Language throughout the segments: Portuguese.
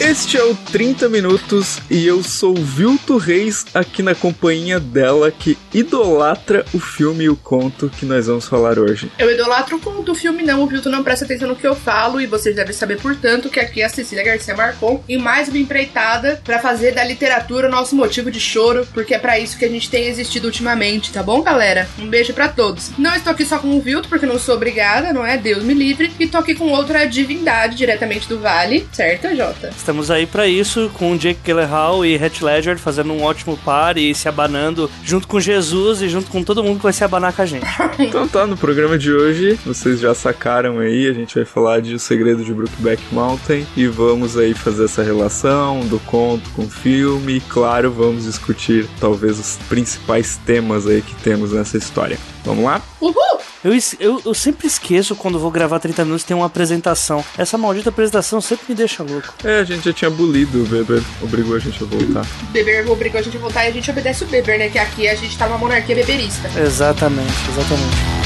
Este é o 30 Minutos e eu sou Vilto Reis aqui na companhia dela que idolatra o filme e o conto que nós vamos falar hoje. Eu idolatro o conto, o filme não, o Vilto não presta atenção no que eu falo e vocês devem saber, portanto, que aqui é a Cecília Garcia Marcon em mais uma empreitada para fazer da literatura o nosso motivo de choro, porque é para isso que a gente tem existido ultimamente, tá bom, galera? Um beijo para todos. Não estou aqui só com o Vilto, porque não sou obrigada, não é? Deus me livre. E tô aqui com outra divindade diretamente do Vale, certo, Jota? Estamos estamos aí para isso, com Jake Gyllenhaal e Heath Ledger fazendo um ótimo par e se abanando junto com Jesus e junto com todo mundo que vai se abanar com a gente. então tá, no programa de hoje, vocês já sacaram aí, a gente vai falar de O Segredo de Brookback Mountain e vamos aí fazer essa relação do conto com o filme e claro, vamos discutir talvez os principais temas aí que temos nessa história. Vamos lá? Uhul! Eu, eu, eu, sempre esqueço quando vou gravar 30 minutos tem uma apresentação. Essa maldita apresentação sempre me deixa louco. É, a gente já tinha bulido o Beber, obrigou a gente a voltar. Beber obrigou a gente a voltar e a gente obedece o Beber, né? Que aqui a gente tá numa monarquia beberista. Exatamente, exatamente.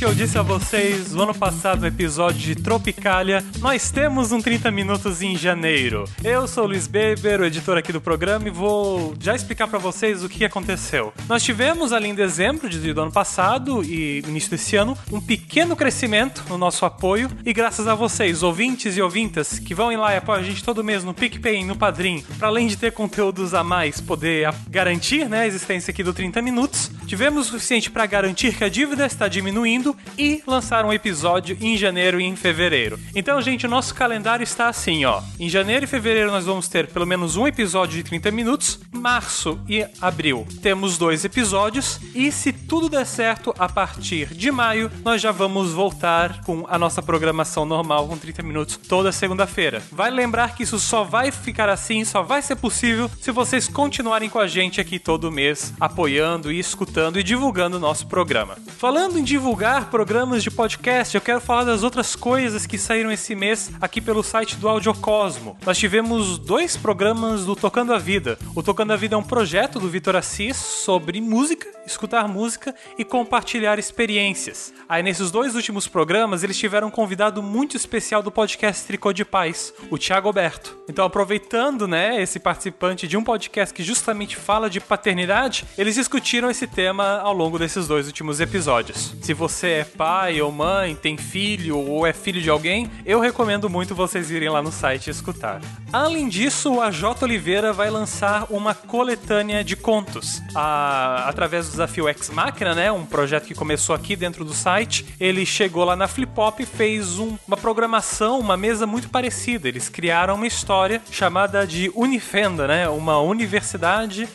Que eu disse a vocês no ano passado, no episódio de Tropicália, nós temos um 30 minutos em janeiro. Eu sou o Luiz Beber, o editor aqui do programa, e vou já explicar para vocês o que aconteceu. Nós tivemos ali em dezembro de, do ano passado e início desse ano um pequeno crescimento no nosso apoio, e graças a vocês, ouvintes e ouvintas, que vão lá e apoiam a gente todo mês no PicPay, no Padrim, para além de ter conteúdos a mais, poder garantir né, a existência aqui do 30 minutos, tivemos o suficiente para garantir que a dívida está diminuindo e lançar um episódio em janeiro e em fevereiro. Então, gente, o nosso calendário está assim, ó. Em janeiro e fevereiro nós vamos ter pelo menos um episódio de 30 minutos. Março e abril temos dois episódios. E se tudo der certo, a partir de maio nós já vamos voltar com a nossa programação normal com 30 minutos toda segunda-feira. Vai lembrar que isso só vai ficar assim, só vai ser possível se vocês continuarem com a gente aqui todo mês, apoiando e escutando e divulgando o nosso programa. Falando em divulgar programas de podcast, eu quero falar das outras coisas que saíram esse mês aqui pelo site do Audiocosmo. Nós tivemos dois programas do Tocando a Vida. O Tocando a Vida é um projeto do Vitor Assis sobre música, escutar música e compartilhar experiências. Aí nesses dois últimos programas eles tiveram um convidado muito especial do podcast Tricô de Paz, o Thiago Alberto. Então aproveitando, né, esse participante de um podcast que justamente fala de paternidade, eles discutiram esse tema ao longo desses dois últimos episódios. Se você é pai ou mãe, tem filho ou é filho de alguém, eu recomendo muito vocês irem lá no site e escutar. Além disso, a J Oliveira vai lançar uma coletânea de contos. A, através do desafio X Máquina, né, um projeto que começou aqui dentro do site, ele chegou lá na Flipop e fez um, uma programação, uma mesa muito parecida. Eles criaram uma história chamada de Unifenda, né, uma universidade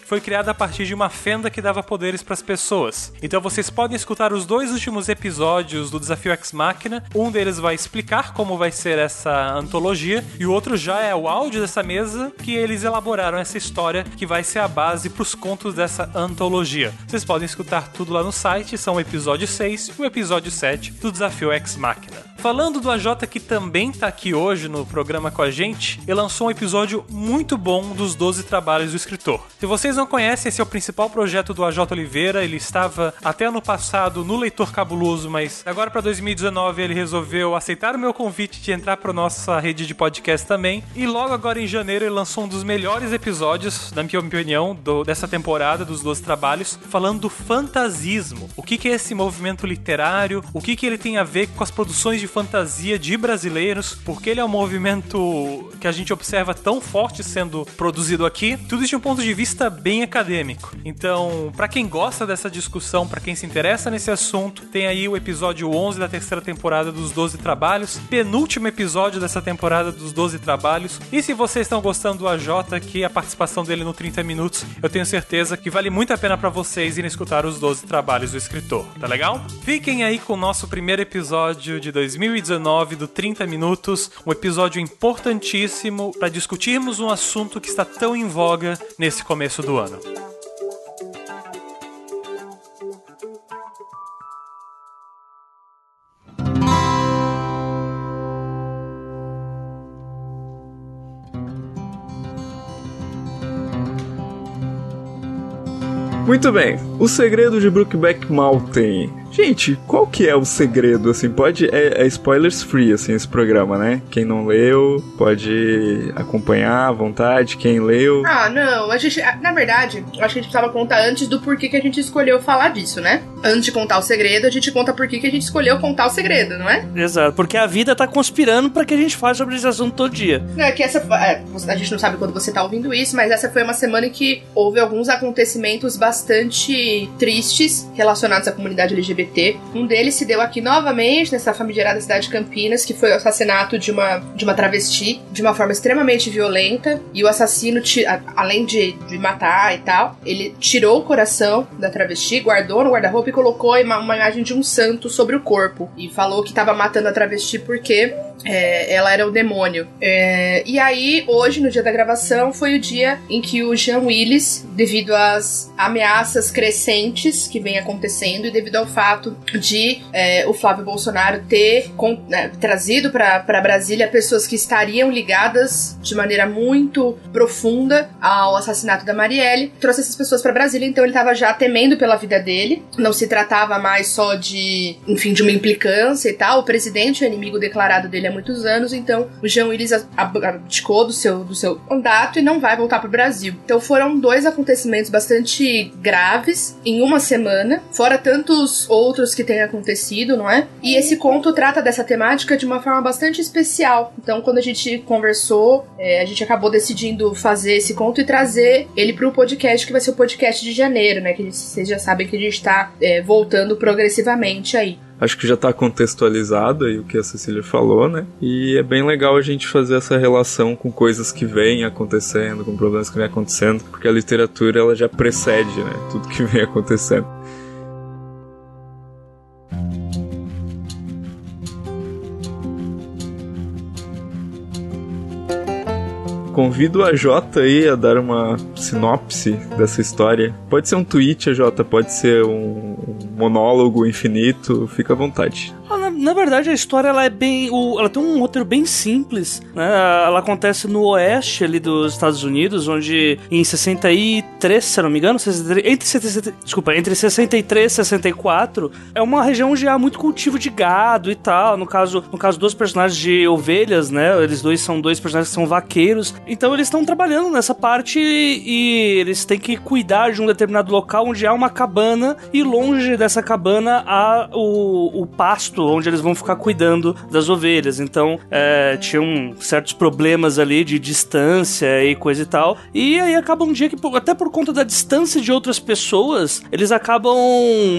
foi criada a partir de uma fenda que dava poderes para as pessoas. Então vocês podem escutar os dois últimos episódios do Desafio X Machina. Um deles vai explicar como vai ser essa antologia e o outro já é o áudio dessa mesa que eles elaboraram essa história que vai ser a base para os contos dessa antologia. Vocês podem escutar tudo lá no site, são o episódio 6 e o episódio 7 do Desafio X Machina. Falando do AJ que também tá aqui hoje no programa com a gente, ele lançou um episódio muito bom dos 12 trabalhos do escritor. Se vocês não conhecem, esse é o principal projeto do AJ Oliveira, ele estava até ano passado no Leitor Cabuloso, mas agora para 2019 ele resolveu aceitar o meu convite de entrar para nossa rede de podcast também. E logo agora em janeiro ele lançou um dos melhores episódios, na minha opinião, do, dessa temporada dos 12 trabalhos, falando do fantasismo. O que, que é esse movimento literário, o que, que ele tem a ver com as produções de fantasia de brasileiros, porque ele é um movimento que a gente observa tão forte sendo produzido aqui, tudo isso de um ponto de vista bem acadêmico. Então, para quem gosta dessa discussão, para quem se interessa nesse assunto, tem aí o episódio 11 da terceira temporada dos 12 Trabalhos, penúltimo episódio dessa temporada dos 12 Trabalhos. E se vocês estão gostando do AJ, que a participação dele no 30 Minutos, eu tenho certeza que vale muito a pena para vocês irem escutar os 12 trabalhos do escritor, tá legal? Fiquem aí com o nosso primeiro episódio de 2019 do 30 Minutos, um episódio importantíssimo para discutirmos um assunto que está tão em voga nesse começo do ano. Muito bem, o segredo de Brookback Mountain Gente, qual que é o segredo, assim? Pode... É, é, spoilers free, assim, esse programa, né? Quem não leu, pode acompanhar à vontade. Quem leu... Ah, não. A gente... Na verdade, acho que a gente precisava contar antes do porquê que a gente escolheu falar disso, né? Antes de contar o segredo, a gente conta por que a gente escolheu contar o segredo, não é? Exato, porque a vida tá conspirando para que a gente fale sobre esse assunto todo dia. É que essa... É, a gente não sabe quando você tá ouvindo isso, mas essa foi uma semana em que houve alguns acontecimentos bastante tristes relacionados à comunidade LGBT LGBT. Um deles se deu aqui novamente, nessa famigerada cidade de Campinas, que foi o assassinato de uma, de uma travesti de uma forma extremamente violenta. E o assassino, além de, de matar e tal, ele tirou o coração da travesti, guardou no guarda-roupa e colocou uma, uma imagem de um santo sobre o corpo. E falou que estava matando a travesti porque é, ela era o demônio. É, e aí, hoje, no dia da gravação, foi o dia em que o Jean Willis, devido às ameaças crescentes que vem acontecendo e devido ao fato de é, o Flávio Bolsonaro ter com, né, trazido para Brasília pessoas que estariam ligadas de maneira muito profunda ao assassinato da Marielle, trouxe essas pessoas para Brasília, então ele estava já temendo pela vida dele. Não se tratava mais só de, enfim, de uma implicância e tal. O presidente, o inimigo declarado dele há muitos anos, então o Jean Willis abdicou do seu, do seu mandato e não vai voltar para o Brasil. Então foram dois acontecimentos bastante graves em uma semana, fora tantos outros que têm acontecido, não é? E esse conto trata dessa temática de uma forma bastante especial. Então, quando a gente conversou, é, a gente acabou decidindo fazer esse conto e trazer ele para o podcast, que vai ser o podcast de janeiro, né? Que vocês já sabem que a gente está é, voltando progressivamente aí acho que já está contextualizado aí o que a Cecília falou, né? E é bem legal a gente fazer essa relação com coisas que vêm acontecendo, com problemas que vêm acontecendo, porque a literatura ela já precede, né? Tudo que vem acontecendo. Convido a Jota aí a dar uma sinopse dessa história. Pode ser um tweet, a Jota, pode ser um monólogo infinito, fica à vontade. Na, verdade, a história ela é bem. O, ela tem um roteiro bem simples. Né? Ela acontece no oeste ali dos Estados Unidos, onde em 63, se não me engano, 63, entre, 60, desculpa, entre 63 e 64, é uma região onde há muito cultivo de gado e tal. No caso, no caso dos personagens de ovelhas, né? Eles dois são dois personagens que são vaqueiros. Então eles estão trabalhando nessa parte e eles têm que cuidar de um determinado local onde há uma cabana e longe dessa cabana há o, o pasto pasto onde eles vão ficar cuidando das ovelhas. Então, é, tinham certos problemas ali de distância e coisa e tal. E aí acaba um dia que, até por conta da distância de outras pessoas, eles acabam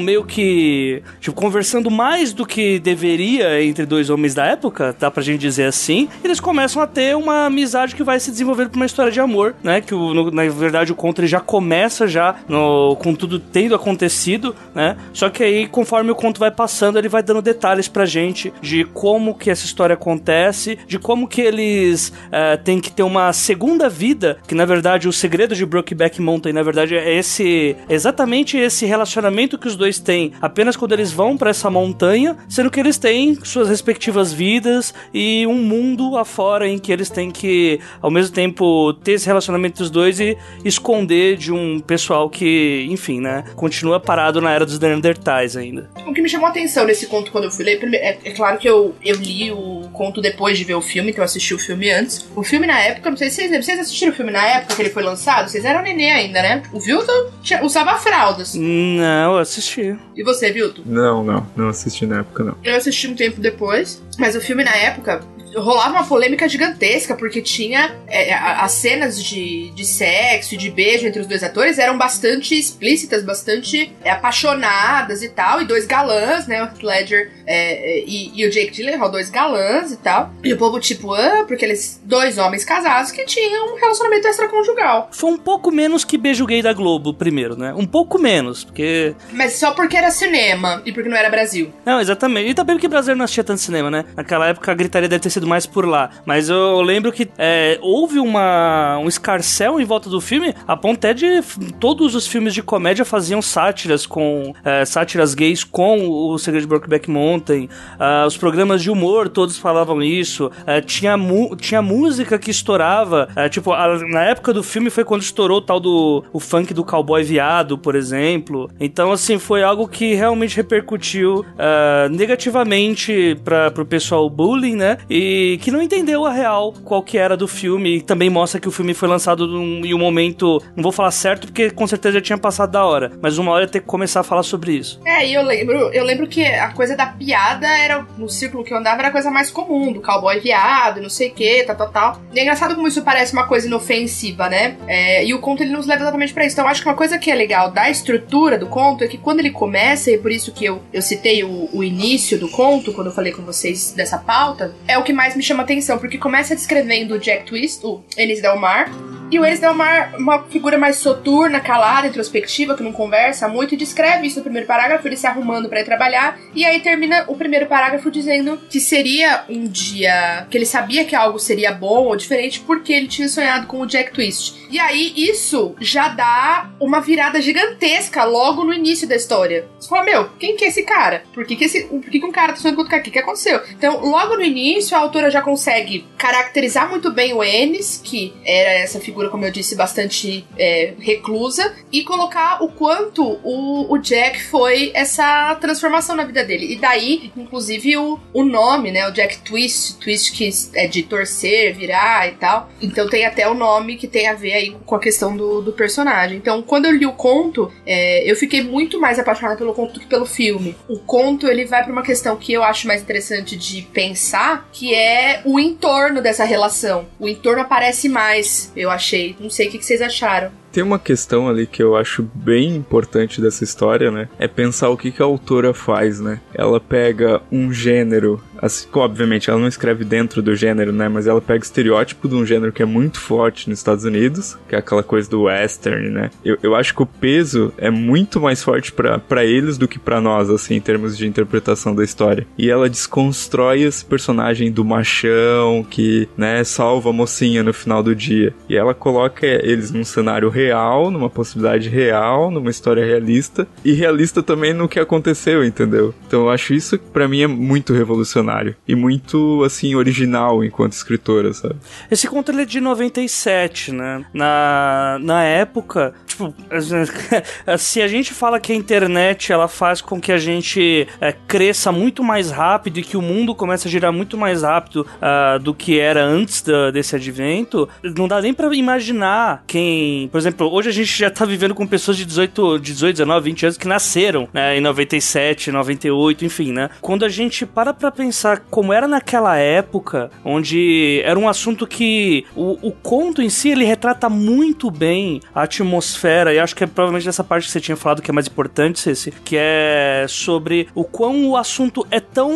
meio que tipo, conversando mais do que deveria entre dois homens da época, dá pra gente dizer assim. eles começam a ter uma amizade que vai se desenvolver pra uma história de amor, né? Que o, no, na verdade o conto já começa já no, com tudo tendo acontecido, né? Só que aí, conforme o conto vai passando, ele vai dando detalhes pra gente de como que essa história acontece, de como que eles uh, têm que ter uma segunda vida, que na verdade o segredo de Brokeback Mountain, na verdade, é esse exatamente esse relacionamento que os dois têm apenas quando eles vão para essa montanha, sendo que eles têm suas respectivas vidas e um mundo afora em que eles têm que, ao mesmo tempo, ter esse relacionamento dos dois e esconder de um pessoal que, enfim, né, continua parado na era dos Neandertais ainda. O que me chamou a atenção nesse conto quando eu fui ler. É, é claro que eu, eu li o conto depois de ver o filme, então eu assisti o filme antes. O filme na época, não sei se vocês lembram, vocês assistiram o filme na época que ele foi lançado? Vocês eram nenê ainda, né? O Vilton tinha- usava fraldas. Não, eu assisti. E você, Vilton? Não, não, não assisti na época, não. Eu assisti um tempo depois, mas o filme na época rolava uma polêmica gigantesca, porque tinha é, a- as cenas de, de sexo e de beijo entre os dois atores eram bastante explícitas, bastante é, apaixonadas e tal, e dois galãs, né, o Heath Ledger é, é, e, e o Jake Gyllenhaal, dois galãs e tal, e o povo tipo, ah, porque eles, dois homens casados que tinham um relacionamento extraconjugal. Foi um pouco menos que beijo gay da Globo, primeiro, né? Um pouco menos, porque. Mas só porque era cinema e porque não era Brasil. Não, exatamente. E também porque o brasileiro não assistia tanto cinema, né? Naquela época a gritaria deve ter sido mais por lá. Mas eu lembro que é, houve uma, um escarcel em volta do filme, a ponto até de todos os filmes de comédia faziam sátiras com é, sátiras gays com o Segredo de Brokeback Mountain. Ah, os programas de humor todos falavam isso. Ah, tinha, tinha música que estourava. ah, tipo, a- na época do filme foi quando estourou o tal do o funk do cowboy viado, por exemplo. Então, assim, foi algo que realmente repercutiu ah, negativamente para pro pessoal bullying, né? E que não entendeu a real qual que era do filme. E também mostra que o filme foi lançado num- em um momento, não vou falar certo porque com certeza já tinha passado da hora, mas uma hora ia ter que começar a falar sobre isso. É, e eu lembro, eu lembro que a coisa da piada era, no círculo que eu andava, era a coisa mais comum, do cowboy viado, não sei o que, tal, tal, tal. E é engraçado como isso parece uma coisa inofensiva, né? É, e o conto ele nos leva exatamente pra isso. Então acho que uma coisa que é legal da estrutura do conto é que quando ele começa, e por isso que eu, eu citei o, o início do conto, quando eu falei com vocês dessa pauta, é o que mais me chama atenção, porque começa descrevendo o Jack Twist, o Ennis Del Mar, e o Ennis Del Mar, uma figura mais soturna, calada, introspectiva, que não conversa muito, e descreve isso no primeiro parágrafo, ele se arrumando pra ir trabalhar. E aí termina o primeiro parágrafo dizendo que seria um dia. que ele sabia que algo seria bom ou diferente porque ele tinha sonhado com o Jack Twist. E aí isso já dá uma virada gigantesca logo no início da história. Você fala, meu, quem que é esse cara? Por que, que, esse, por que, que um cara tá sonhando com outro cara? O que, que aconteceu? Então, logo no início, a autora já consegue caracterizar muito bem o Ennis, que era essa figura, como eu disse, bastante é, reclusa, e colocar o quanto o, o Jack foi essa transformação na vida dele. E daí, inclusive, o, o nome, né? O Jack Twist, Twist que é de torcer, virar e tal. Então tem até o nome que tem a ver aí com a questão do, do personagem. Então, quando eu li o conto, é, eu fiquei muito mais apaixonada pelo conto do que pelo filme. O conto, ele vai pra uma questão que eu acho mais interessante de pensar, que é o entorno dessa relação. O entorno aparece mais, eu achei. Não sei o que vocês acharam. Tem uma questão ali que eu acho bem importante dessa história, né? É pensar o que, que a autora faz, né? Ela pega um gênero, assim, obviamente ela não escreve dentro do gênero, né? Mas ela pega o estereótipo de um gênero que é muito forte nos Estados Unidos, que é aquela coisa do western, né? Eu, eu acho que o peso é muito mais forte para eles do que para nós, assim, em termos de interpretação da história. E ela desconstrói esse personagem do machão que, né, salva a mocinha no final do dia. E ela coloca eles num cenário real, numa possibilidade real, numa história realista e realista também no que aconteceu, entendeu? Então eu acho isso pra mim é muito revolucionário e muito assim original enquanto escritora, sabe? Esse conto ele é de 97, né? Na, na época, tipo, se a gente fala que a internet ela faz com que a gente é, cresça muito mais rápido e que o mundo comece a girar muito mais rápido ah, do que era antes da- desse advento, não dá nem pra imaginar quem, por exemplo, hoje a gente já tá vivendo com pessoas de 18, de 18, 19, 20 anos que nasceram né, em 97, 98, enfim, né? Quando a gente para pra pensar como era naquela época, onde era um assunto que o, o conto em si ele retrata muito bem a atmosfera, e acho que é provavelmente dessa parte que você tinha falado que é mais importante, Ceci, que é sobre o quão o assunto é tão.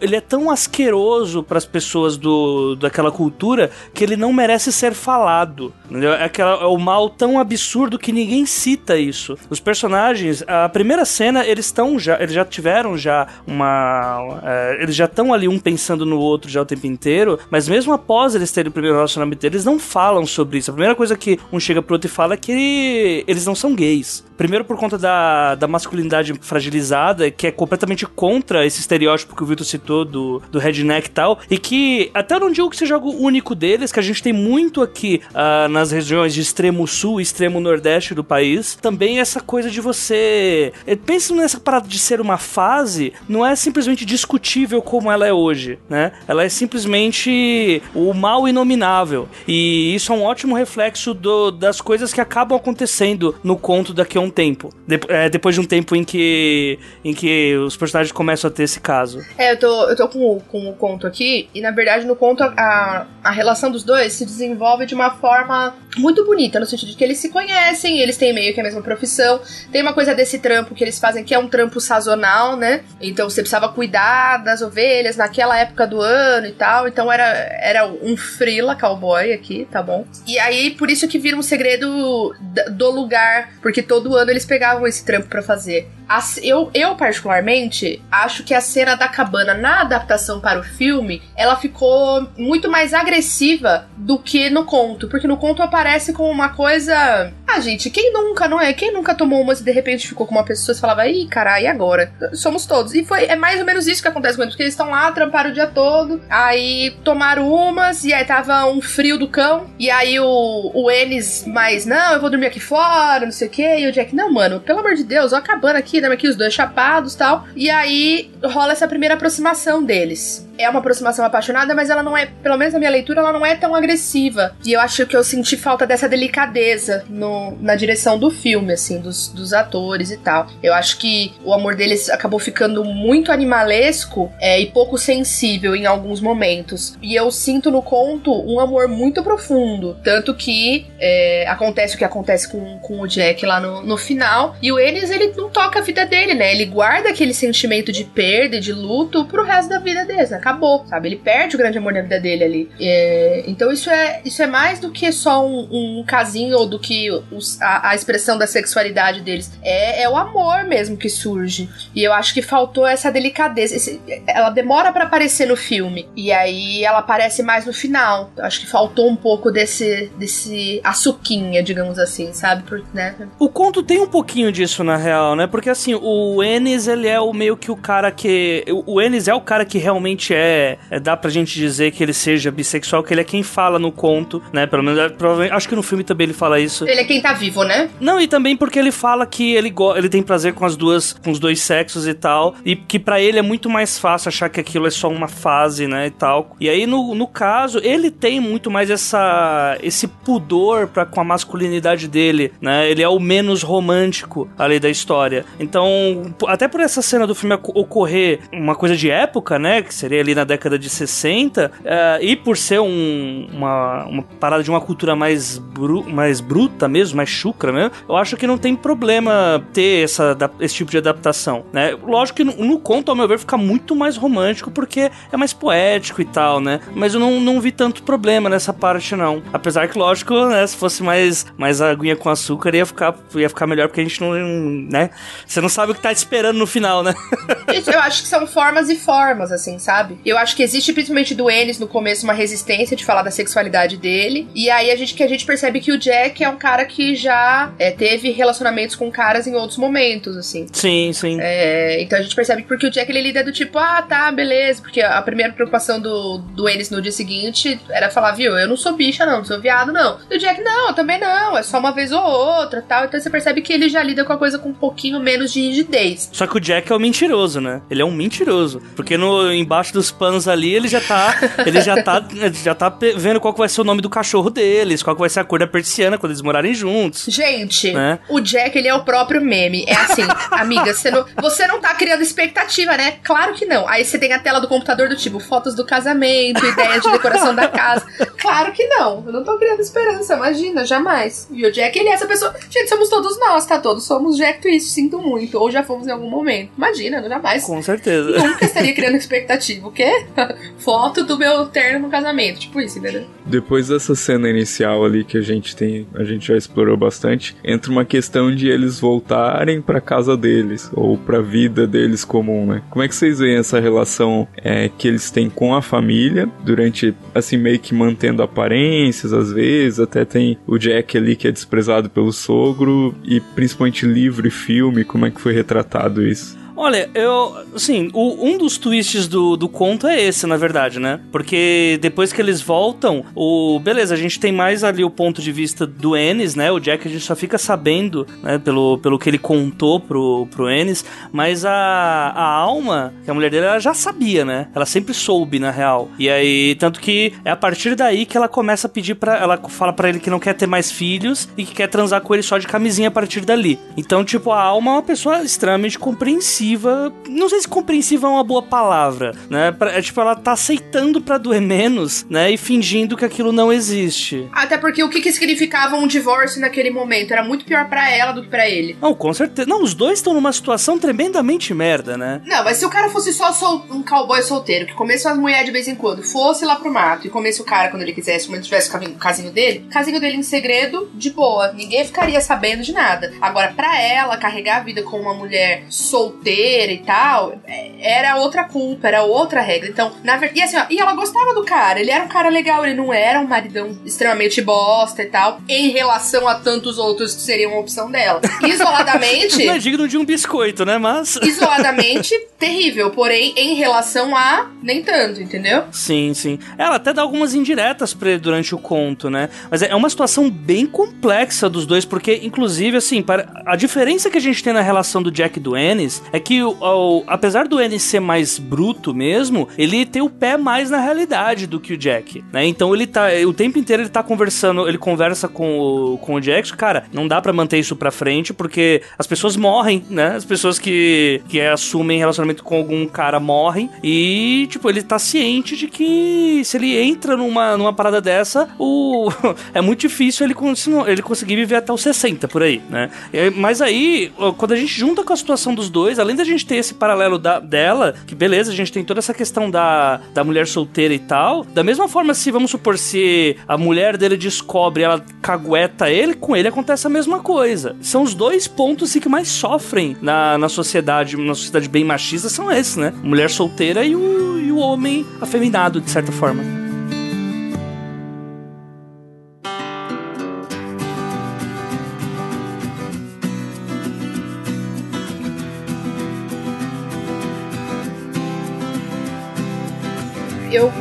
ele é tão asqueroso para as pessoas do, daquela cultura que ele não merece ser falado. Entendeu? É, aquela, é o mal tão absurdo que ninguém cita isso. Os personagens, a primeira cena, eles estão já. Eles já tiveram já uma. é, eles já estão ali um pensando no outro já o tempo inteiro, mas mesmo após eles terem o primeiro relacionamento eles não falam sobre isso. A primeira coisa que um chega pro outro e fala é que eles não são gays. Primeiro por conta da, da masculinidade fragilizada, que é completamente contra esse estereótipo que o Vitor citou do, do redneck e tal, e que até não digo que seja algo único deles, que a gente tem muito aqui uh, nas regiões de extremo sul extremo nordeste do país, também essa coisa de você... Eh, pensa nessa parada de ser uma fase, não é simplesmente discutível como ela é hoje, né? Ela é simplesmente o mal inominável. E isso é um ótimo reflexo do, das coisas que acabam acontecendo no conto daqui a um tempo. De, é, depois de um tempo em que, em que os personagens começam a ter esse caso. É, eu tô, eu tô com, com o conto aqui, e na verdade no conto a, a relação dos dois se desenvolve de uma forma muito bonita, no sentido de que eles se conhecem, eles têm meio que a mesma profissão. Tem uma coisa desse trampo que eles fazem que é um trampo sazonal, né? Então você precisava cuidar das ovelhas naquela época do ano e tal. Então era, era um frila cowboy aqui, tá bom? E aí por isso que vira um segredo do lugar, porque todo ano eles pegavam esse trampo para fazer. Eu, eu, particularmente, acho que a cena da cabana na adaptação para o filme ela ficou muito mais agressiva do que no conto. Porque no conto aparece como uma coisa. Ah, gente, quem nunca, não é? Quem nunca tomou umas e de repente ficou com uma pessoa e falava, ih, caralho, e agora? Somos todos. E foi, é mais ou menos isso que acontece com eles, porque eles estão lá, tramparam o dia todo, aí tomaram umas, e aí tava um frio do cão, e aí o, o Ennis, mais, não, eu vou dormir aqui fora, não sei o que, e o Jack, não, mano, pelo amor de Deus, ó, acabando aqui, dando aqui os dois chapados tal. E aí rola essa primeira aproximação deles é uma aproximação apaixonada, mas ela não é, pelo menos na minha leitura, ela não é tão agressiva. E eu acho que eu senti falta dessa delicadeza no, na direção do filme, assim, dos, dos atores e tal. Eu acho que o amor deles acabou ficando muito animalesco é, e pouco sensível em alguns momentos. E eu sinto no conto um amor muito profundo. Tanto que é, acontece o que acontece com, com o Jack lá no, no final. E o Ennis, ele não toca a vida dele, né? Ele guarda aquele sentimento de perda de luto pro resto da vida dele, né? Acabou, sabe? Ele perde o grande amor da vida dele ali. É, então isso é, isso é mais do que só um, um casinho ou do que os, a, a, expressão da sexualidade deles. É, é o amor mesmo que surge. E eu acho que faltou essa delicadeza. Esse, ela demora para aparecer no filme. E aí ela aparece mais no final. Eu acho que faltou um pouco desse, desse açuquinha, digamos assim, sabe? Por, né? O conto tem um pouquinho disso, na real, né? Porque assim, o Ennis, ele é o meio que o cara que. O Ennis é o cara que realmente é, é, dá pra gente dizer que ele seja bissexual, que ele é quem fala no conto, né? Pelo menos, é, acho que no filme também ele fala isso. Ele é quem tá vivo, né? Não, e também porque ele fala que ele, ele tem prazer com as duas, com os dois sexos e tal, e que para ele é muito mais fácil achar que aquilo é só uma fase, né, e tal. E aí, no, no caso, ele tem muito mais essa, esse pudor pra, com a masculinidade dele, né? Ele é o menos romântico ali da história. Então, até por essa cena do filme ocorrer uma coisa de época, né, que seria ali na década de 60, uh, eh, e por ser um, uma, uma parada de uma cultura mais, bru, mais bruta mesmo, mais chucra mesmo, eu acho que não tem problema ter essa, esse tipo de adaptação, né? Lógico que no, no conto, ao meu ver, fica muito mais romântico porque é mais poético e tal, né? Mas eu não, não vi tanto problema nessa parte, não. Apesar que, lógico, né, se fosse mais, mais aguinha com açúcar, ia ficar, ia ficar melhor porque a gente não, né? Você não sabe o que tá esperando no final, né? eu acho que são formas e formas, assim, sabe? Sabe? Eu acho que existe, principalmente do Ennis, no começo, uma resistência de falar da sexualidade dele. E aí a gente, que a gente percebe que o Jack é um cara que já é, teve relacionamentos com caras em outros momentos, assim. Sim, sim. É, então a gente percebe que porque o Jack ele lida do tipo, ah, tá, beleza. Porque a primeira preocupação do, do Ennis no dia seguinte era falar, viu, eu não sou bicha, não, não sou viado, não. E o Jack, não, eu também não, é só uma vez ou outra tal. Então você percebe que ele já lida com a coisa com um pouquinho menos de rigidez. Só que o Jack é o mentiroso, né? Ele é um mentiroso. Porque no, embaixo dos panos ali, ele já tá. Ele já tá, já tá vendo qual que vai ser o nome do cachorro deles, qual que vai ser a cor da persiana quando eles morarem juntos. Gente, né? o Jack, ele é o próprio meme. É assim, amiga, você não, você não tá criando expectativa, né? Claro que não. Aí você tem a tela do computador do tipo, fotos do casamento, ideias de decoração da casa. Claro que não. Eu não tô criando esperança, imagina, jamais. E o Jack, ele é essa pessoa. Gente, somos todos nós, tá? Todos somos Jack Twist, sinto muito. Ou já fomos em algum momento. Imagina, jamais. Com certeza. Nunca estaria criando expectativa. Quê? Foto do meu terno no casamento. Tipo isso, entendeu? Depois dessa cena inicial ali que a gente tem, a gente já explorou bastante, entra uma questão de eles voltarem pra casa deles, ou pra vida deles comum, né? Como é que vocês veem essa relação é, que eles têm com a família, durante, assim, meio que mantendo aparências, às vezes, até tem o Jack ali que é desprezado pelo sogro, e principalmente livro e filme, como é que foi retratado isso? Olha, eu. Assim, o, um dos twists do, do conto é esse, na verdade, né? Porque depois que eles voltam, o. Beleza, a gente tem mais ali o ponto de vista do Ennis, né? O Jack a gente só fica sabendo, né? Pelo, pelo que ele contou pro, pro Ennis. Mas a, a alma, que é a mulher dele, ela já sabia, né? Ela sempre soube, na real. E aí, tanto que é a partir daí que ela começa a pedir para Ela fala para ele que não quer ter mais filhos e que quer transar com ele só de camisinha a partir dali. Então, tipo, a alma é uma pessoa extremamente compreensiva compreensiva. Não sei se compreensiva é uma boa palavra, né? Pra, é, tipo, ela tá aceitando pra doer menos, né? E fingindo que aquilo não existe. Até porque o que, que significava um divórcio naquele momento? Era muito pior para ela do que pra ele. Não, com certeza. Não, os dois estão numa situação tremendamente merda, né? Não, mas se o cara fosse só sol um cowboy solteiro, que comesse as mulheres de vez em quando, fosse lá pro mato e comesse o cara quando ele quisesse, quando ele tivesse o casinho dele, casinho dele em segredo, de boa. Ninguém ficaria sabendo de nada. Agora, pra ela carregar a vida com uma mulher solteira, e tal, é, era outra culpa, era outra regra. Então, na verdade. E assim, ó, e ela gostava do cara, ele era um cara legal, ele não era um maridão extremamente bosta e tal, em relação a tantos outros que seriam uma opção dela. Isoladamente. não é digno de um biscoito, né? Mas. isoladamente, terrível. Porém, em relação a. nem tanto, entendeu? Sim, sim. Ela até dá algumas indiretas pra ele durante o conto, né? Mas é uma situação bem complexa dos dois, porque, inclusive, assim, para... a diferença que a gente tem na relação do Jack e do Ennis é que que, apesar do N ser mais bruto mesmo, ele tem o pé mais na realidade do que o Jack, né? Então ele tá, o tempo inteiro ele tá conversando, ele conversa com o, com o Jack, cara, não dá para manter isso pra frente porque as pessoas morrem, né? As pessoas que, que assumem relacionamento com algum cara morrem e, tipo, ele tá ciente de que se ele entra numa, numa parada dessa, o, é muito difícil ele, ele conseguir viver até os 60 por aí, né? Mas aí, quando a gente junta com a situação dos dois, além da a gente ter esse paralelo da, dela, que beleza, a gente tem toda essa questão da, da mulher solteira e tal, da mesma forma, se vamos supor, se a mulher dele descobre, ela cagueta ele, com ele acontece a mesma coisa. São os dois pontos assim, que mais sofrem na, na sociedade, na sociedade bem machista, são esses, né? Mulher solteira e o, e o homem afeminado, de certa forma.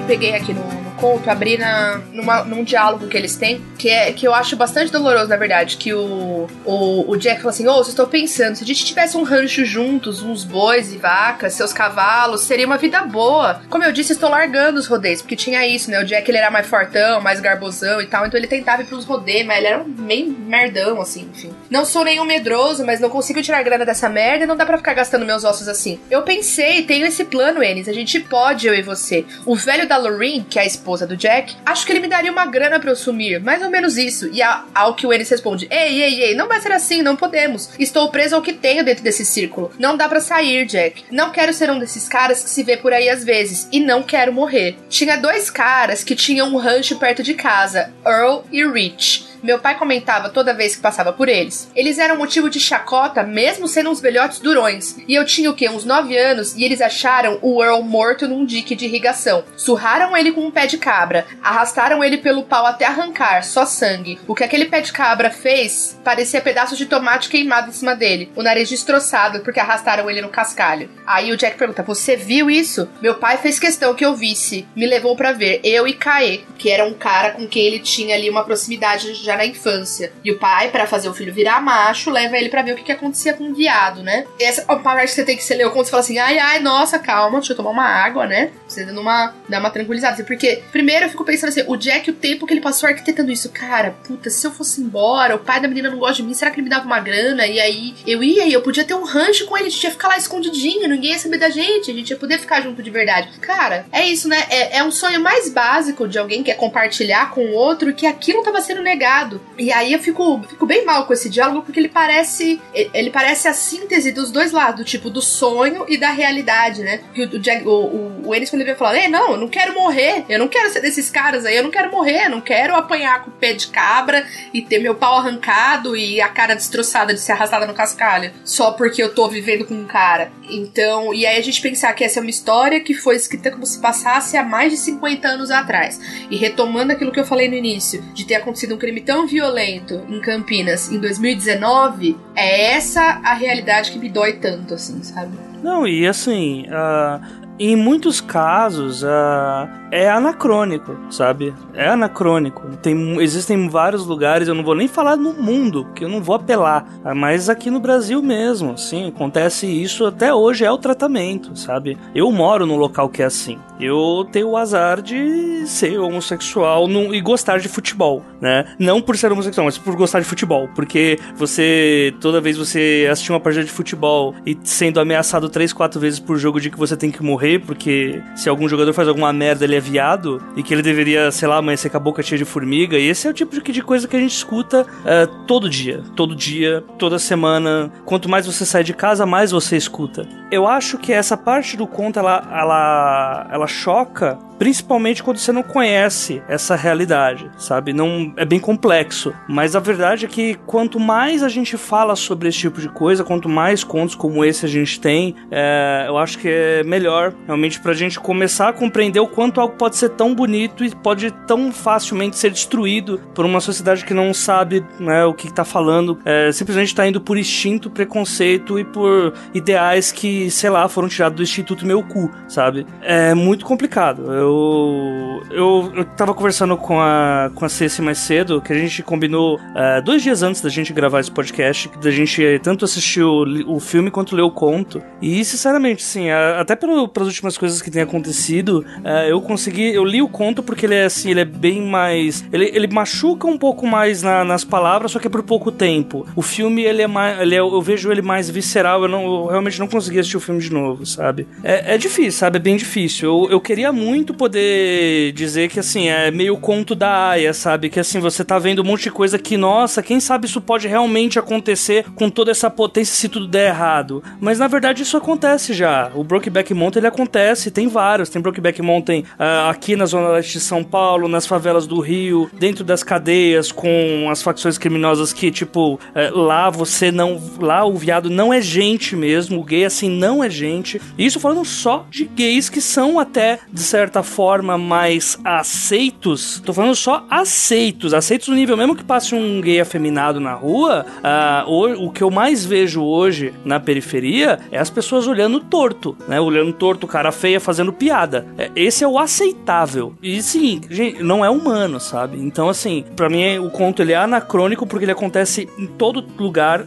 Peguei aqui no, conto, abri na, numa, num diálogo que eles têm, que, é, que eu acho bastante doloroso, na verdade, que o, o, o Jack fala assim, ô, oh, estou pensando, se a gente tivesse um rancho juntos, uns bois e vacas, seus cavalos, seria uma vida boa. Como eu disse, estou largando os rodeios, porque tinha isso, né? O Jack, ele era mais fortão, mais garbosão e tal, então ele tentava ir pros rodeios, mas ele era meio merdão, assim, enfim. Não sou nenhum medroso, mas não consigo tirar grana dessa merda e não dá para ficar gastando meus ossos assim. Eu pensei, tenho esse plano, Enes, a gente pode, eu e você. O velho da Lorraine, que é a esposa esposa do Jack, acho que ele me daria uma grana para eu sumir. Mais ou menos isso. E ao que o Ennis responde: Ei, ei, ei, não vai ser assim, não podemos. Estou preso ao que tenho dentro desse círculo. Não dá para sair, Jack. Não quero ser um desses caras que se vê por aí às vezes. E não quero morrer. Tinha dois caras que tinham um rancho perto de casa, Earl e Rich. Meu pai comentava toda vez que passava por eles. Eles eram motivo de chacota, mesmo sendo uns velhotes durões. E eu tinha o quê? Uns 9 anos e eles acharam o Earl morto num dique de irrigação. Surraram ele com um pé de cabra, arrastaram ele pelo pau até arrancar, só sangue. O que aquele pé de cabra fez parecia pedaços de tomate queimado em cima dele, o nariz destroçado porque arrastaram ele no cascalho. Aí o Jack pergunta: Você viu isso? Meu pai fez questão que eu visse. Me levou para ver, eu e Kae, que era um cara com quem ele tinha ali uma proximidade já já na infância. E o pai, para fazer o filho virar macho, leva ele para ver o que, que acontecia com o viado, né? E essa parte que você tem que se ler o conto, você fala assim, ai, ai, nossa, calma, deixa eu tomar uma água, né? Você dando uma, uma tranquilizada. Porque, primeiro eu fico pensando assim, o Jack, o tempo que ele passou arquitetando isso, cara, puta, se eu fosse embora, o pai da menina não gosta de mim, será que ele me dava uma grana? E aí eu ia e eu podia ter um rancho com ele, a gente ia ficar lá escondidinho, ninguém ia saber da gente, a gente ia poder ficar junto de verdade. Cara, é isso, né? É, é um sonho mais básico de alguém que quer compartilhar com o outro que aquilo tava sendo negado. E aí eu fico, fico bem mal com esse diálogo porque ele parece ele parece a síntese dos dois lados, tipo do sonho e da realidade, né? Que o, Jack, o, o, o Ennis quando ele vai falar, não, eu não quero morrer, eu não quero ser desses caras aí, eu não quero morrer, eu não quero apanhar com o pé de cabra e ter meu pau arrancado e a cara destroçada de ser arrastada no cascalho, só porque eu tô vivendo com um cara. Então, e aí a gente pensar que essa é uma história que foi escrita como se passasse há mais de 50 anos atrás. E retomando aquilo que eu falei no início, de ter acontecido um crime tão violento em Campinas em 2019, é essa a realidade que me dói tanto, assim, sabe? Não, e assim, uh, em muitos casos, uh, é anacrônico, sabe? É anacrônico. Tem, existem vários lugares, eu não vou nem falar no mundo, que eu não vou apelar, mas aqui no Brasil mesmo, sim, acontece isso até hoje, é o tratamento, sabe? Eu moro num local que é assim. Eu tenho o azar de ser homossexual no, e gostar de futebol, né? Não por ser homossexual, mas por gostar de futebol, porque você, toda vez você assistir uma partida de futebol e sendo ameaçado três, quatro vezes por jogo de que você tem que morrer, porque se algum jogador faz alguma merda, ele é viado e que ele deveria, sei lá, amanhecer com a boca cheia de formiga. E esse é o tipo de, de coisa que a gente escuta uh, todo dia. Todo dia, toda semana. Quanto mais você sai de casa, mais você escuta. Eu acho que essa parte do conto, ela, ela, ela choca principalmente quando você não conhece essa realidade, sabe? Não é bem complexo, mas a verdade é que quanto mais a gente fala sobre esse tipo de coisa, quanto mais contos como esse a gente tem, é, eu acho que é melhor realmente pra gente começar a compreender o quanto algo pode ser tão bonito e pode tão facilmente ser destruído por uma sociedade que não sabe né, o que tá falando, é, simplesmente tá indo por instinto, preconceito e por ideais que, sei lá, foram tirados do Instituto Meu Cu, sabe? É muito complicado. Eu eu, eu, eu tava conversando com a, com a Ceci mais cedo, que a gente combinou uh, dois dias antes da gente gravar esse podcast, da gente tanto assistir o, filme quanto ler o conto. E, sinceramente, sim, até pelo, pelas últimas coisas que têm acontecido, uh, eu consegui, eu li o conto porque ele é assim, ele é bem mais. Ele, ele machuca um pouco mais na, nas palavras, só que é por pouco tempo. O filme, ele é mais. Ele é, eu vejo ele mais visceral, eu, não, eu realmente não consegui assistir o filme de novo, sabe? É, é difícil, sabe? É bem difícil. Eu, eu queria muito poder dizer que, assim, é meio conto da Aya, sabe? Que, assim, você tá vendo um monte de coisa que, nossa, quem sabe isso pode realmente acontecer com toda essa potência se tudo der errado. Mas, na verdade, isso acontece já. O Brokeback Mountain, ele acontece. Tem vários. Tem Brokeback Mountain uh, aqui na zona leste de São Paulo, nas favelas do Rio, dentro das cadeias, com as facções criminosas que, tipo, uh, lá você não... Lá o viado não é gente mesmo. O gay, assim, não é gente. Isso falando só de gays que são até, de certa forma, mais aceitos, tô falando só aceitos, aceitos no nível mesmo que passe um gay afeminado na rua, uh, o, o que eu mais vejo hoje na periferia é as pessoas olhando torto, né? Olhando torto, cara feia, fazendo piada. É, esse é o aceitável. E sim, gente, não é humano, sabe? Então, assim, para mim o conto ele é anacrônico porque ele acontece em todo lugar.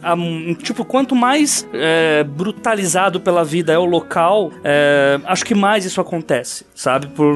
tipo, quanto mais é, brutalizado pela vida é o local, é, acho que mais isso acontece, sabe? Por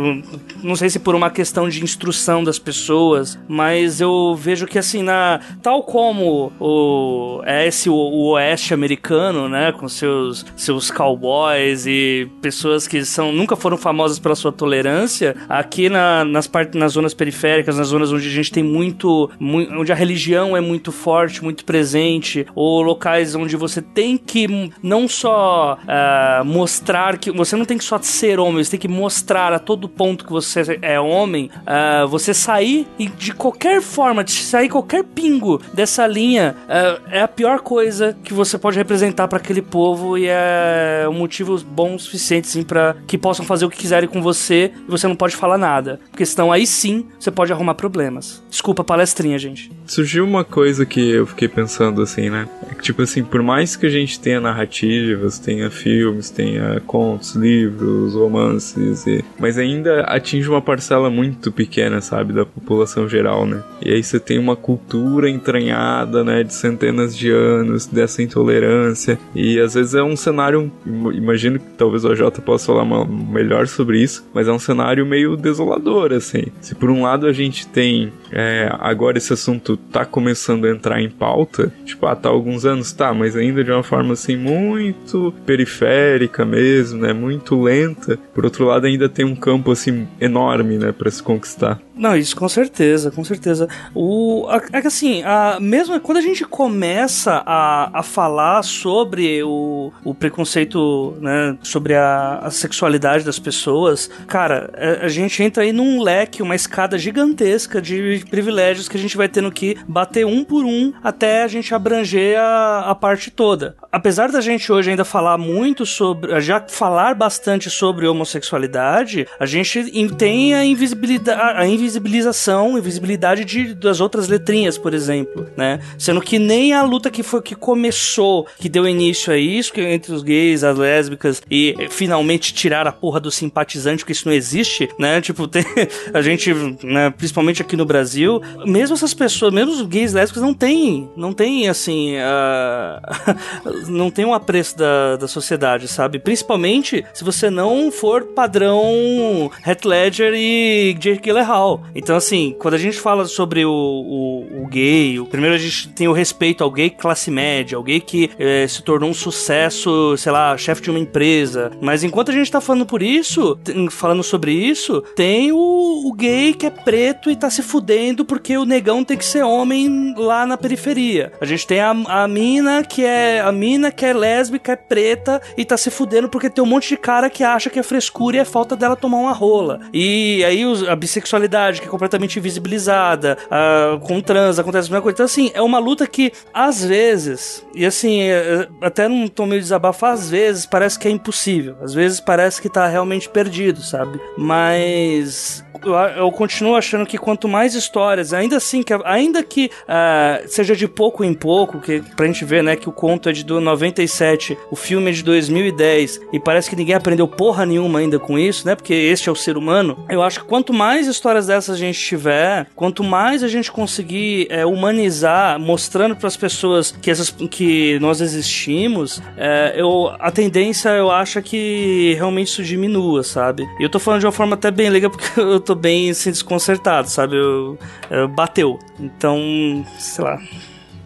não sei se por uma questão de instrução das pessoas, mas eu vejo que assim, na tal como o é esse o, o oeste americano, né, com seus seus cowboys e pessoas que são nunca foram famosas pela sua tolerância, aqui na, nas partes nas zonas periféricas, nas zonas onde a gente tem muito, muito onde a religião é muito forte, muito presente, ou locais onde você tem que não só uh, mostrar que você não tem que só ser homem, você tem que mostrar a todo ponto que você é homem, uh, você sair e de qualquer forma, de sair qualquer pingo dessa linha, uh, é a pior coisa que você pode representar para aquele povo e é um motivo bom o suficiente, sim, para que possam fazer o que quiserem com você e você não pode falar nada. Porque senão aí sim você pode arrumar problemas. Desculpa, palestrinha, gente. Surgiu uma coisa que eu fiquei pensando assim, né? É que, tipo assim, por mais que a gente tenha narrativas, tenha filmes, tenha contos, livros, romances, e... mas é ainda atinge uma parcela muito pequena, sabe, da população geral, né? E aí você tem uma cultura entranhada, né, de centenas de anos dessa intolerância e às vezes é um cenário, imagino que talvez o AJ possa falar melhor sobre isso, mas é um cenário meio desolador, assim. Se por um lado a gente tem é, agora esse assunto tá começando a entrar em pauta, tipo, ah, tá há alguns anos, tá, mas ainda de uma forma assim muito periférica mesmo, né, muito lenta. Por outro lado, ainda tem um campo assim enorme, né, para se conquistar. Não, isso com certeza, com certeza. O, é que assim, a, mesmo quando a gente começa a, a falar sobre o, o preconceito, né, sobre a, a sexualidade das pessoas, cara, a, é, a, gente entra aí num leque, uma escada gigantesca de privilégios que a gente vai tendo que bater um por um até a gente abranger a, a parte toda. Apesar da gente hoje ainda falar muito sobre, já falar bastante sobre homossexualidade, a gente tem a invisibilidade, a invisibilidade invisibilização, invisibilidade de, das outras letrinhas, por exemplo, né? Sendo que nem a luta que foi que começou, que deu início a isso, que entre os gays, as lésbicas e finalmente tirar a porra do simpatizante, que isso não existe, né? Tipo, tem, a gente, né, principalmente aqui no Brasil, mesmo essas pessoas, mesmo os gays lésbicos não tem, não tem assim, não tem um apreço da, da sociedade, sabe? Principalmente se você não for padrão Heath Ledger e Jake Gyllenhaal. Então, assim, quando a gente fala sobre o, o, o gay, o, primeiro a gente tem o respeito ao gay classe média, ao gay que é, se tornou um sucesso, sei lá, chefe de uma empresa. Mas enquanto a gente tá falando por isso, falando sobre isso, tem o, o gay que é preto e tá se fudendo porque o negão tem que ser homem lá na periferia. A gente tem a, a mina que é a mina que é lésbica, é preta e tá se fudendo porque tem um monte de cara que acha que é frescura e é falta dela tomar uma rola. E aí a bissexualidade que é completamente invisibilizada, uh, com trans, acontece a mesma coisa. Então, assim, é uma luta que, às vezes, e assim, é, é até num tom meio desabafo, às vezes parece que é impossível, às vezes parece que tá realmente perdido, sabe? Mas eu, eu, continuo achando que quanto mais histórias, ainda assim, que, ainda que uh, seja de pouco em pouco, que pra gente ver, né, que o conto é de 97, o filme é de 2010, e parece que ninguém aprendeu porra nenhuma ainda com isso, né, porque este é o ser humano, eu acho que quanto mais histórias dessas a gente tiver, quanto mais a gente conseguir é, humanizar, mostrando para as pessoas que, essas, que nós existimos, é, eu, a tendência eu acho é que realmente isso diminua, sabe? E eu tô falando de uma forma até bem legal porque eu tô tô bem assim, desconcertado, sabe? Eu, eu, bateu. Então, sei lá.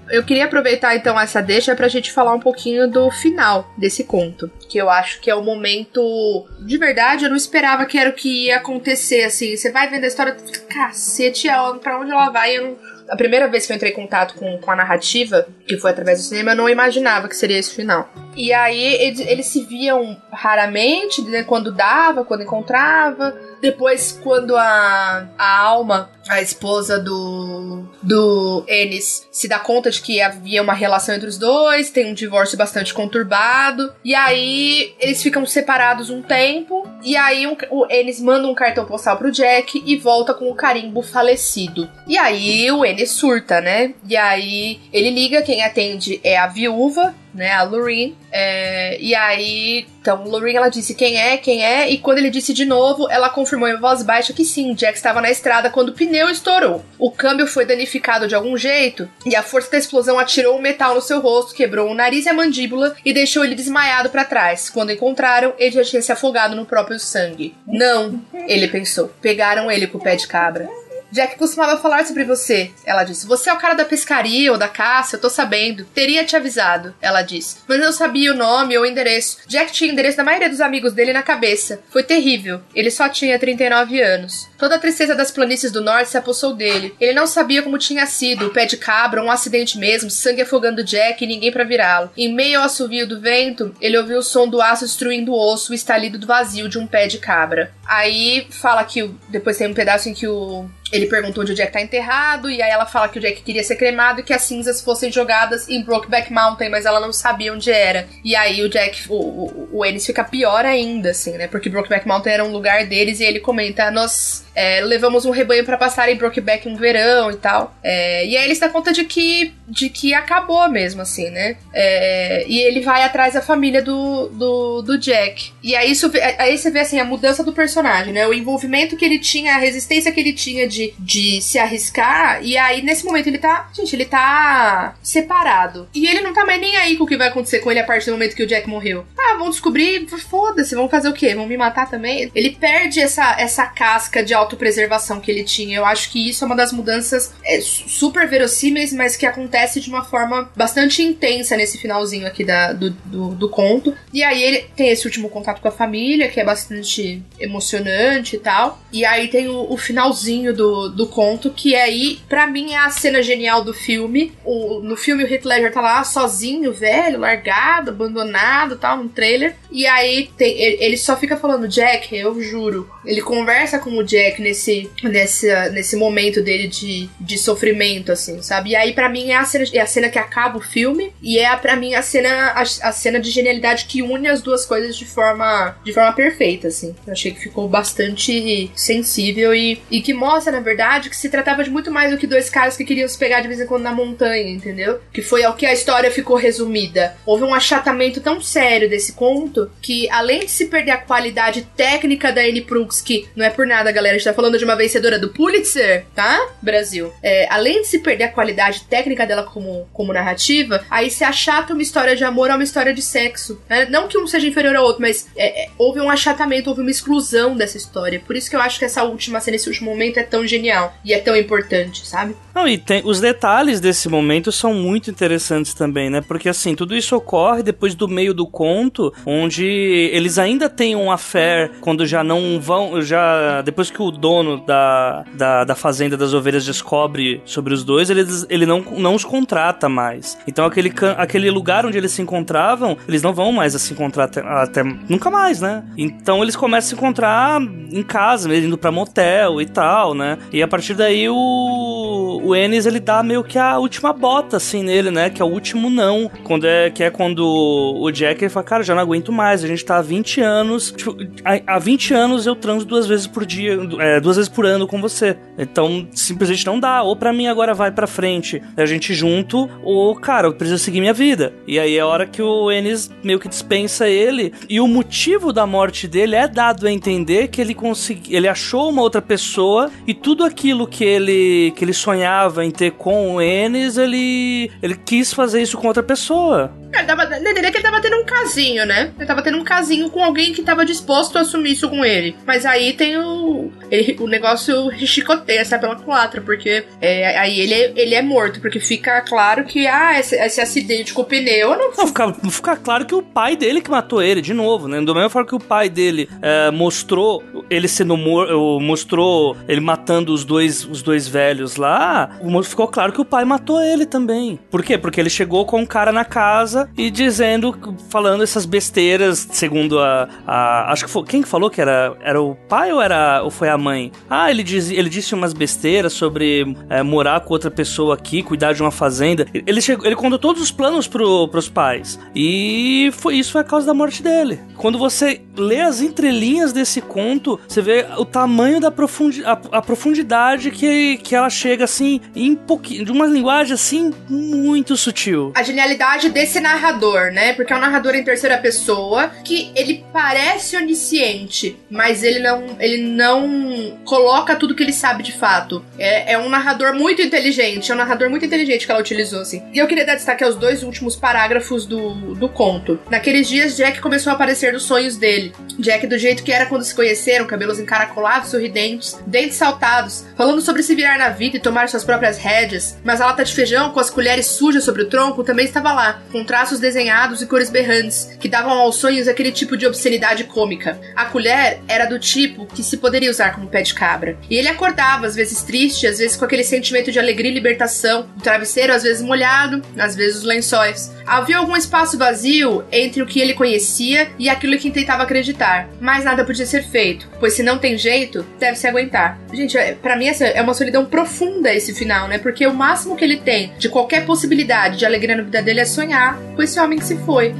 Eu queria aproveitar então essa deixa pra gente falar um pouquinho do final desse conto. Que eu acho que é o momento. De verdade, eu não esperava que era o que ia acontecer, assim. Você vai vendo a história, cacete, pra onde ela vai? Eu não a primeira vez que eu entrei em contato com, com a narrativa, que foi através do cinema, eu não imaginava que seria esse final. E aí eles, eles se viam raramente, né, quando dava, quando encontrava. Depois, quando a, a Alma, a esposa do, do Ennis, se dá conta de que havia uma relação entre os dois, tem um divórcio bastante conturbado. E aí eles ficam separados um tempo. E aí um, o Ennis manda um cartão postal pro Jack e volta com o carimbo falecido. E aí o Ennis surta, né? E aí ele liga, quem atende é a viúva né, a Lorraine. É, e aí, então, Lorraine ela disse quem é, quem é, e quando ele disse de novo, ela confirmou em voz baixa que sim, Jack estava na estrada quando o pneu estourou. O câmbio foi danificado de algum jeito, e a força da explosão atirou o metal no seu rosto, quebrou o nariz e a mandíbula e deixou ele desmaiado para trás. Quando encontraram, ele já tinha se afogado no próprio sangue. Não, ele pensou. Pegaram ele com o pé de cabra. Jack costumava falar sobre você. Ela disse: Você é o cara da pescaria ou da caça, eu tô sabendo. Teria te avisado, ela disse. Mas não sabia o nome ou o endereço. Jack tinha o endereço da maioria dos amigos dele na cabeça. Foi terrível. Ele só tinha 39 anos. Toda a tristeza das planícies do norte se apossou dele. Ele não sabia como tinha sido, o pé de cabra, um acidente mesmo, sangue afogando Jack e ninguém para virá-lo. Em meio ao assovio do vento, ele ouviu o som do aço destruindo o osso, o estalido do vazio de um pé de cabra. Aí fala que depois tem um pedaço em que o ele perguntou onde o Jack tá enterrado, e aí ela fala que o Jack queria ser cremado e que as cinzas fossem jogadas em Brokeback Mountain, mas ela não sabia onde era. E aí o Jack, o, o, o Ennis fica pior ainda, assim, né? Porque Brokeback Mountain era um lugar deles e ele comenta: nós é, levamos um rebanho para passar em Brokeback um verão e tal. É, e aí ele se dá conta de que, de que acabou mesmo, assim, né? É, e ele vai atrás da família do, do, do Jack. E aí, isso, aí você vê assim, a mudança do personagem, né? O envolvimento que ele tinha, a resistência que ele tinha de, de se arriscar. E aí, nesse momento, ele tá. Gente, ele tá separado. E ele não tá mais nem aí com o que vai acontecer com ele a partir do momento que o Jack morreu. Ah, vão descobrir, foda-se, vão fazer o quê? Vão me matar também? Ele perde essa, essa casca de autopreservação que ele tinha. Eu acho que isso é uma das mudanças é, super verossímeis, mas que acontece de uma forma bastante intensa nesse finalzinho aqui da, do, do, do, conto. E aí ele tem esse último contato com a família, que é bastante emocionante e tal. E aí tem o, o finalzinho do, do conto, que aí, para mim, é a cena genial do filme. O, no filme o Heath Ledger tá lá sozinho, velho, largado, abandonado tal, no trailer. E aí tem, ele, ele só fica falando, Jack, eu juro. Ele conversa com o Jack nesse, nesse, nesse momento dele de, de sofrimento, assim, sabe? E aí, para mim, é a, cena, é a cena que acaba o filme e é, para mim, a cena, a, a, cena de genialidade que une as duas coisas de forma, de forma perfeita, assim. Eu achei que ficou bastante sensível e, e que mostra, na verdade, que se tratava de muito mais do que dois caras que queriam se pegar de vez em quando na montanha, entendeu? Que foi ao que a história ficou resumida. Houve um achatamento tão sério desse conto que, além de se perder a qualidade técnica da Anne Brooks, que não é por nada, galera, tá falando de uma vencedora do Pulitzer, tá? Brasil. É, além de se perder a qualidade técnica dela como, como narrativa, aí se achata uma história de amor a uma história de sexo. Né? Não que um seja inferior ao outro, mas é, é, houve um achatamento, houve uma exclusão dessa história. Por isso que eu acho que essa última cena, esse último momento é tão genial e é tão importante, sabe? Não, e tem, os detalhes desse momento são muito interessantes também, né? Porque assim, tudo isso ocorre depois do meio do conto, onde eles ainda têm um affair quando já não vão, já depois que o dono da, da, da fazenda das ovelhas descobre sobre os dois, ele, ele não, não os contrata mais. Então aquele, aquele lugar onde eles se encontravam, eles não vão mais se encontrar até, até nunca mais, né? Então eles começam a se encontrar em casa, indo pra motel e tal, né? E a partir daí o o Ennis ele dá meio que a última bota assim nele, né? Que é o último não. Quando é, que é quando o Jack ele fala, cara, já não aguento mais, a gente tá há 20 anos. Tipo, há, há 20 anos eu transo duas vezes por dia, é, duas vezes por ano com você. Então, simplesmente não dá. Ou para mim agora vai pra frente, a gente junto, ou, cara, eu preciso seguir minha vida. E aí é a hora que o Ennis meio que dispensa ele. E o motivo da morte dele é dado a entender que ele conseguiu. Ele achou uma outra pessoa e tudo aquilo que ele, que ele sonhava em ter com o Ennis, ele, ele quis fazer isso com outra pessoa. Ele tava, que ele tava tendo um casinho, né? Ele tava tendo um casinho com alguém que tava disposto a assumir isso com ele. Mas aí tem o. Ele, o negócio chicoteia, sai pela culatra, porque é, aí ele, ele é morto, porque fica claro que, ah, esse, esse acidente com o pneu não. Não, fica, fica claro que o pai dele que matou ele, de novo, né? Do mesmo forma que o pai dele é, mostrou ele sendo morto, mostrou ele matando os dois, os dois velhos lá, ficou claro que o pai matou ele também. Por quê? Porque ele chegou com um cara na casa e dizendo, falando essas besteiras, segundo a. a acho que foi. Quem falou que era? Era o pai ou, era, ou foi a mãe? Ah, ele, diz, ele disse umas besteiras sobre é, morar com outra pessoa aqui, cuidar de uma fazenda. Ele, chegou, ele contou todos os planos pro, pros pais. E foi, isso foi a causa da morte dele. Quando você lê as entrelinhas desse conto, você vê o tamanho da profundi a, a profundidade que, que ela chega assim, em de uma linguagem assim muito sutil. A genialidade desse narrador, né? Porque é um narrador em terceira pessoa que ele parece onisciente, mas ele não, ele não coloca tudo que ele sabe de fato. É, é um narrador muito inteligente, é um narrador muito inteligente que ela utilizou, assim. E eu queria dar destaque aos dois últimos parágrafos do, do conto. Naqueles dias, Jack começou a aparecer nos sonhos dele. Jack, do jeito que era quando se conheceram, cabelos encaracolados, sorridentes, dentes saltados, falando sobre se virar na vida e tomar suas próprias rédeas, mas a lata de feijão com as colheres sujas sobre o tronco também estava lá, com traços desenhados e cores berrantes, que davam aos sonhos aquele tipo de obscenidade cômica. A colher era do tipo que se poderia usar como pé de cabra. E ele acordava, às vezes triste, às vezes com aquele sentimento de alegria e libertação, o travesseiro às vezes molhado, às vezes os lençóis. Havia algum espaço vazio entre o que ele conhecia e aquilo que tentava acreditar. Mas nada podia ser feito, pois se não tem jeito, deve se aguentar. Gente, é, para mim essa é uma solidão profunda esse final, né? Porque o máximo que ele tem de qualquer possibilidade de alegria na vida dele é sonhar com esse homem que se foi.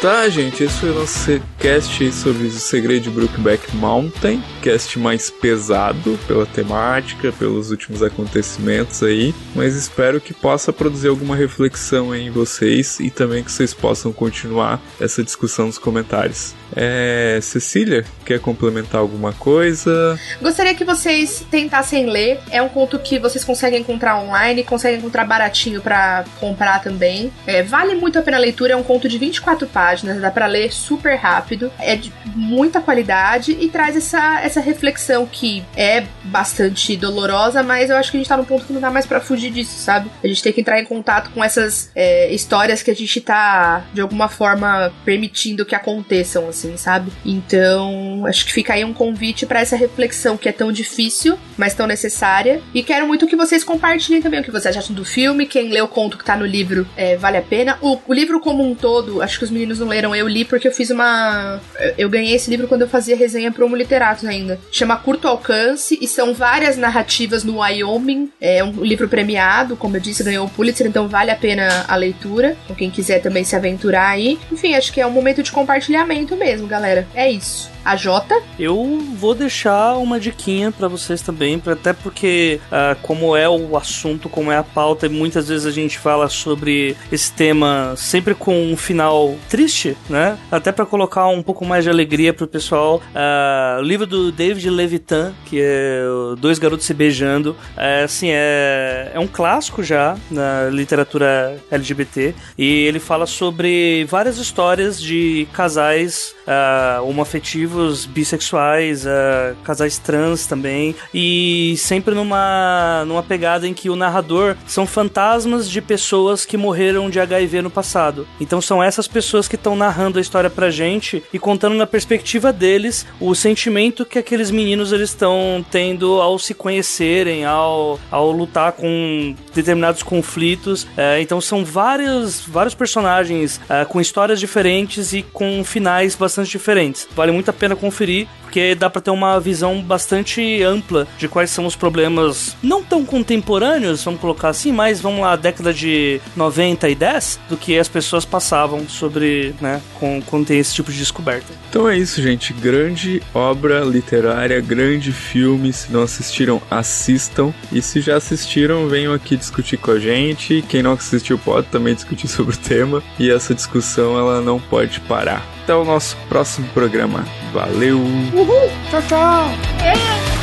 Tá, gente, esse foi o nosso cast sobre o segredo de Brookback Mountain, cast mais pesado pela temática, pelos últimos acontecimentos aí, mas espero que possa produzir alguma reflexão em vocês e também que vocês possam continuar essa discussão nos comentários. É, Cecília, quer complementar alguma coisa? Gostaria que vocês tentassem ler. É um conto que vocês conseguem encontrar online, conseguem encontrar baratinho para comprar também. É, vale muito a pena a leitura, é um conto de 24 páginas, dá para ler super rápido, é de muita qualidade e traz essa, essa reflexão que é bastante dolorosa, mas eu acho que a gente tá num ponto que não dá mais para fugir disso, sabe? A gente tem que entrar em contato com essas é, histórias que a gente tá, de alguma forma, permitindo que aconteçam, assim, sabe? Então, acho que fica aí um convite para essa reflexão que é tão difícil, mas tão necessária. E quero muito que vocês compartilhem também o que vocês acham do filme. Quem lê o conto que tá no livro é, vale a pena. O, o livro como um todo, acho que os meninos não leram, eu li porque eu fiz uma. Eu ganhei esse livro quando eu fazia resenha pro Literatos ainda. Chama Curto Alcance e são várias narrativas no Wyoming. É um livro premiado, como eu disse, ganhou o Pulitzer, então vale a pena a leitura. Com quem quiser também se aventurar aí. Enfim, acho que é um momento de compartilhamento mesmo, galera. É isso. A Jota? Eu vou deixar uma diquinha para vocês também, até porque, uh, como é o assunto, como é a pauta, e muitas vezes a gente fala sobre esse tema sempre com um final triste, né? Até para colocar um pouco mais de alegria pro pessoal. Uh, o livro do David Levitan, que é Dois Garotos Se Beijando, é, assim, é, é um clássico já na literatura LGBT, e ele fala sobre várias histórias de casais uh, homoafetivos, bissexuais, uh, casais trans também, e sempre numa, numa pegada em que o narrador são fantasmas de pessoas que morreram de HIV no passado. Então são essas pessoas que estão narrando a história pra gente e contando na perspectiva deles o sentimento que aqueles meninos eles estão tendo ao se conhecerem, ao, ao lutar com determinados conflitos. Uh, então são vários, vários personagens uh, com histórias diferentes e com finais bastante diferentes. Vale muito a pena conferir, porque dá para ter uma visão bastante ampla de quais são os problemas não tão contemporâneos, vamos colocar assim, mas vamos lá, década de 90 e 10, do que as pessoas passavam sobre, né, com, quando tem esse tipo de descoberta. Então é isso, gente. Grande obra literária, grande filme. Se não assistiram, assistam. E se já assistiram, venham aqui discutir com a gente. Quem não assistiu pode também discutir sobre o tema. E essa discussão ela não pode parar até o nosso próximo programa. Valeu! Uhul! Tchau, tchau! É.